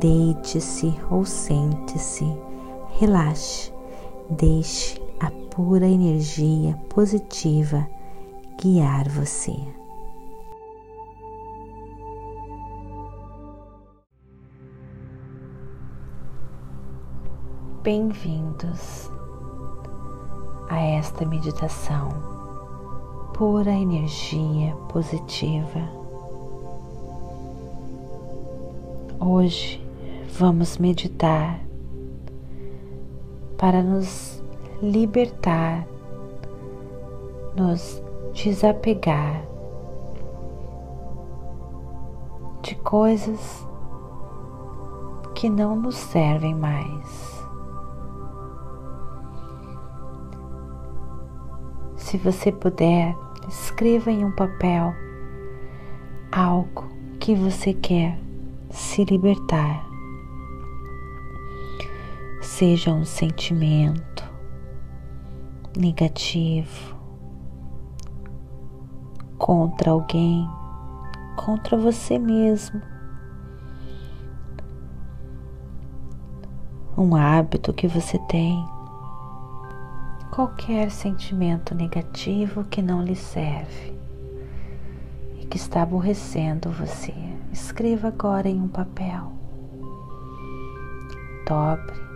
Deite-se ou sente-se, relaxe, deixe a pura energia positiva guiar você. Bem-vindos a esta meditação pura energia positiva. Hoje vamos meditar para nos libertar, nos desapegar de coisas que não nos servem mais. Se você puder, escreva em um papel algo que você quer se libertar seja um sentimento negativo contra alguém, contra você mesmo, um hábito que você tem, qualquer sentimento negativo que não lhe serve e que está aborrecendo você, escreva agora em um papel. Dobre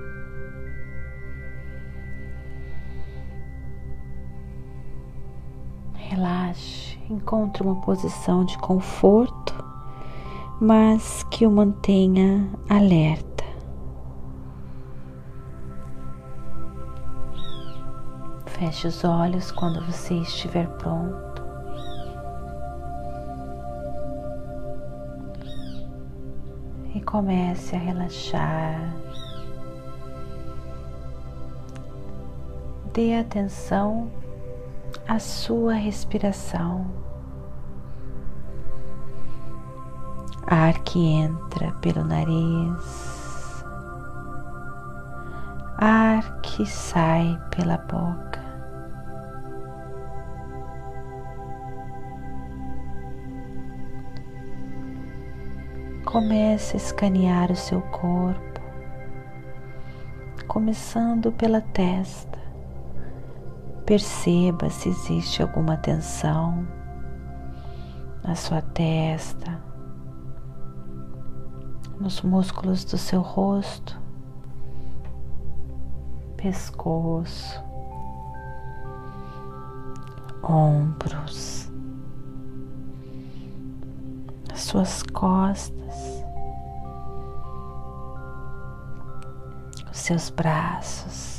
Relaxe, encontre uma posição de conforto, mas que o mantenha alerta. Feche os olhos quando você estiver pronto. E comece a relaxar. Dê atenção a sua respiração. Ar que entra pelo nariz, ar que sai pela boca. Comece a escanear o seu corpo, começando pela testa. Perceba se existe alguma tensão na sua testa, nos músculos do seu rosto, pescoço, ombros, as suas costas, os seus braços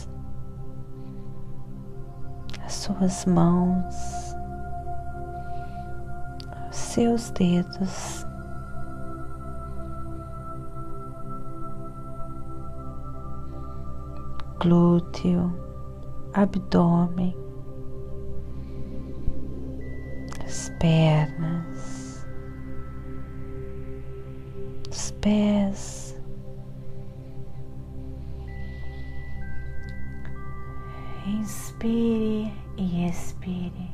suas mãos, seus dedos. Glúteo, abdômen, as pernas, os pés. Inspire e expire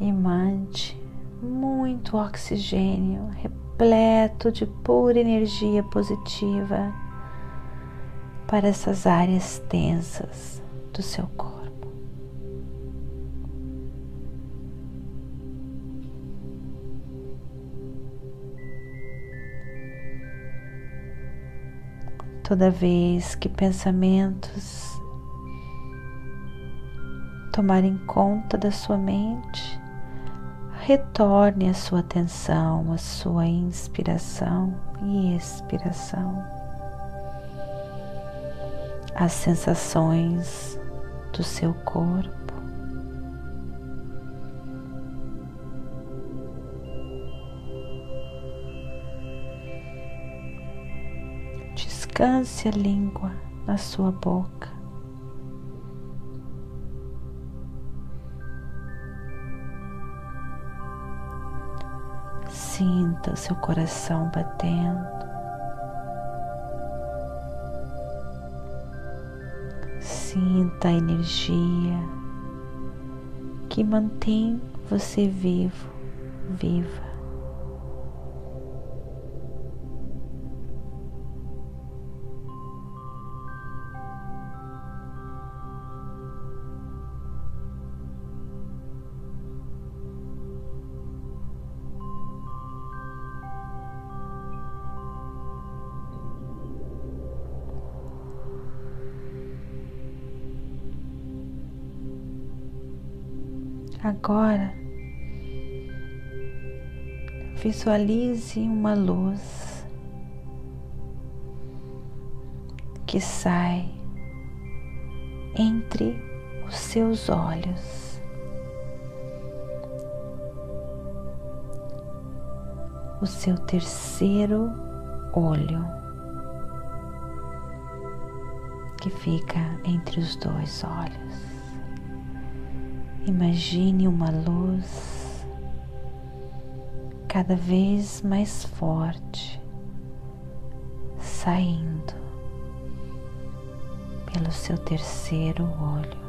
e mande muito oxigênio repleto de pura energia positiva para essas áreas tensas do seu corpo. Toda vez que pensamentos tomarem conta da sua mente, retorne a sua atenção, a sua inspiração e expiração, as sensações do seu corpo. Descanse a língua na sua boca. Sinta o seu coração batendo. Sinta a energia que mantém você vivo, viva. Agora, visualize uma luz que sai entre os seus olhos. O seu terceiro olho que fica entre os dois olhos. Imagine uma luz cada vez mais forte saindo pelo seu terceiro olho.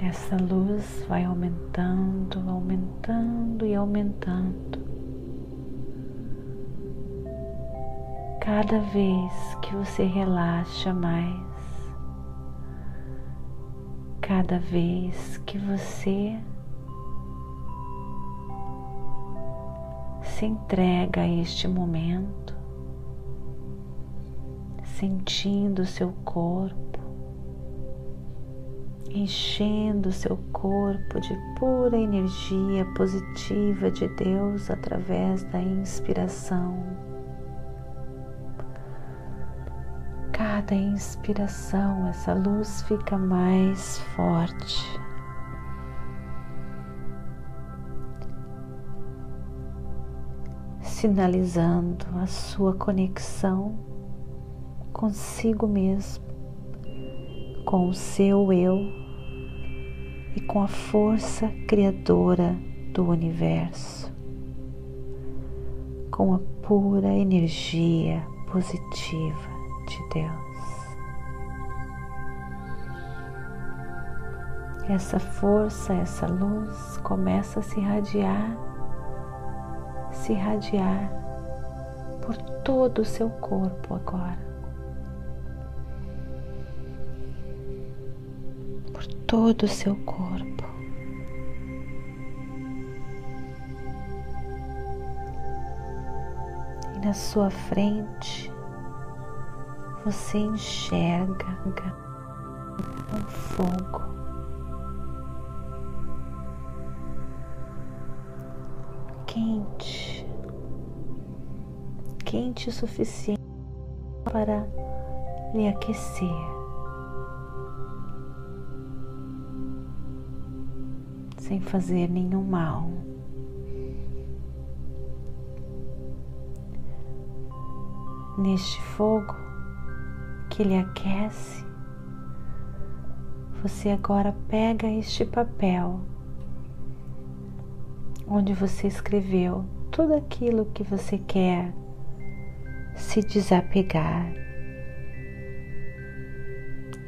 Essa luz vai aumentando, aumentando e aumentando cada vez que você relaxa mais, cada vez que você se entrega a este momento, sentindo seu corpo, enchendo seu corpo de pura energia positiva de Deus através da inspiração. Cada inspiração, essa luz fica mais forte. Sinalizando a sua conexão consigo mesmo, com o seu eu e com a força criadora do universo, com a pura energia positiva de Deus. Essa força, essa luz começa a se irradiar, se irradiar por todo o seu corpo agora. Por todo o seu corpo. E na sua frente você enxerga um fogo. Quente, quente o suficiente para lhe aquecer. Sem fazer nenhum mal. Neste fogo, que lhe aquece, você agora pega este papel onde você escreveu tudo aquilo que você quer se desapegar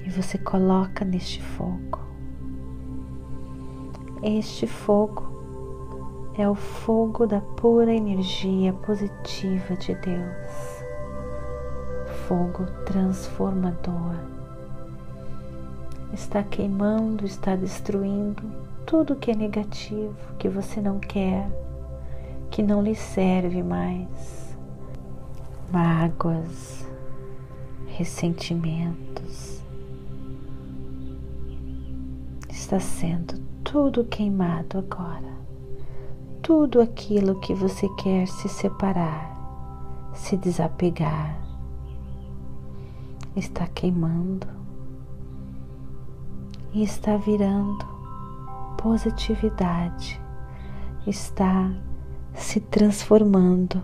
e você coloca neste fogo. Este fogo é o fogo da pura energia positiva de Deus fogo transformador. Está queimando, está destruindo tudo que é negativo, que você não quer, que não lhe serve mais. Mágoas, ressentimentos. Está sendo tudo queimado agora. Tudo aquilo que você quer se separar, se desapegar está queimando e está virando positividade, está se transformando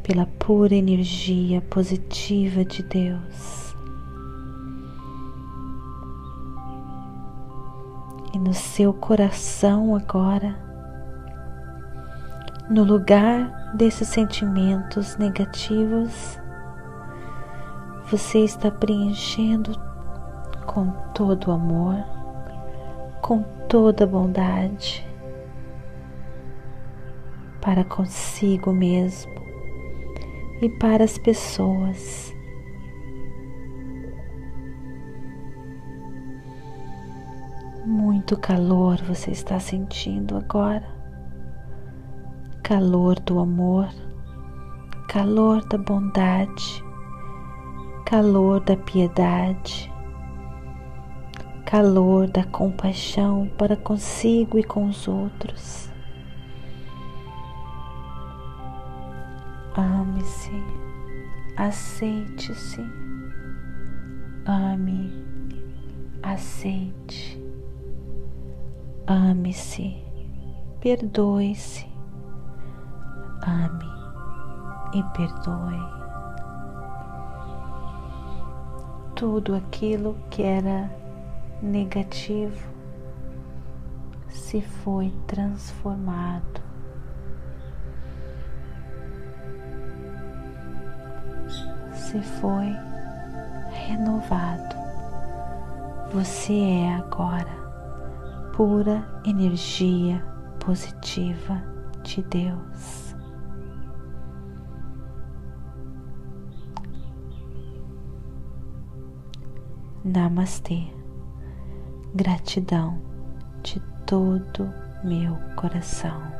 pela pura energia positiva de Deus. E no seu coração agora, no lugar desses sentimentos negativos, você está preenchendo com todo amor, com toda bondade para consigo mesmo e para as pessoas. Muito calor você está sentindo agora. Calor do amor, calor da bondade, calor da piedade, calor da compaixão para consigo e com os outros. Ame-se, aceite-se, ame, aceite, ame-se, perdoe-se, ame e perdoe. Tudo aquilo que era negativo se foi transformado você foi renovado. Você é agora pura energia positiva de Deus. Namastê. Gratidão de todo meu coração.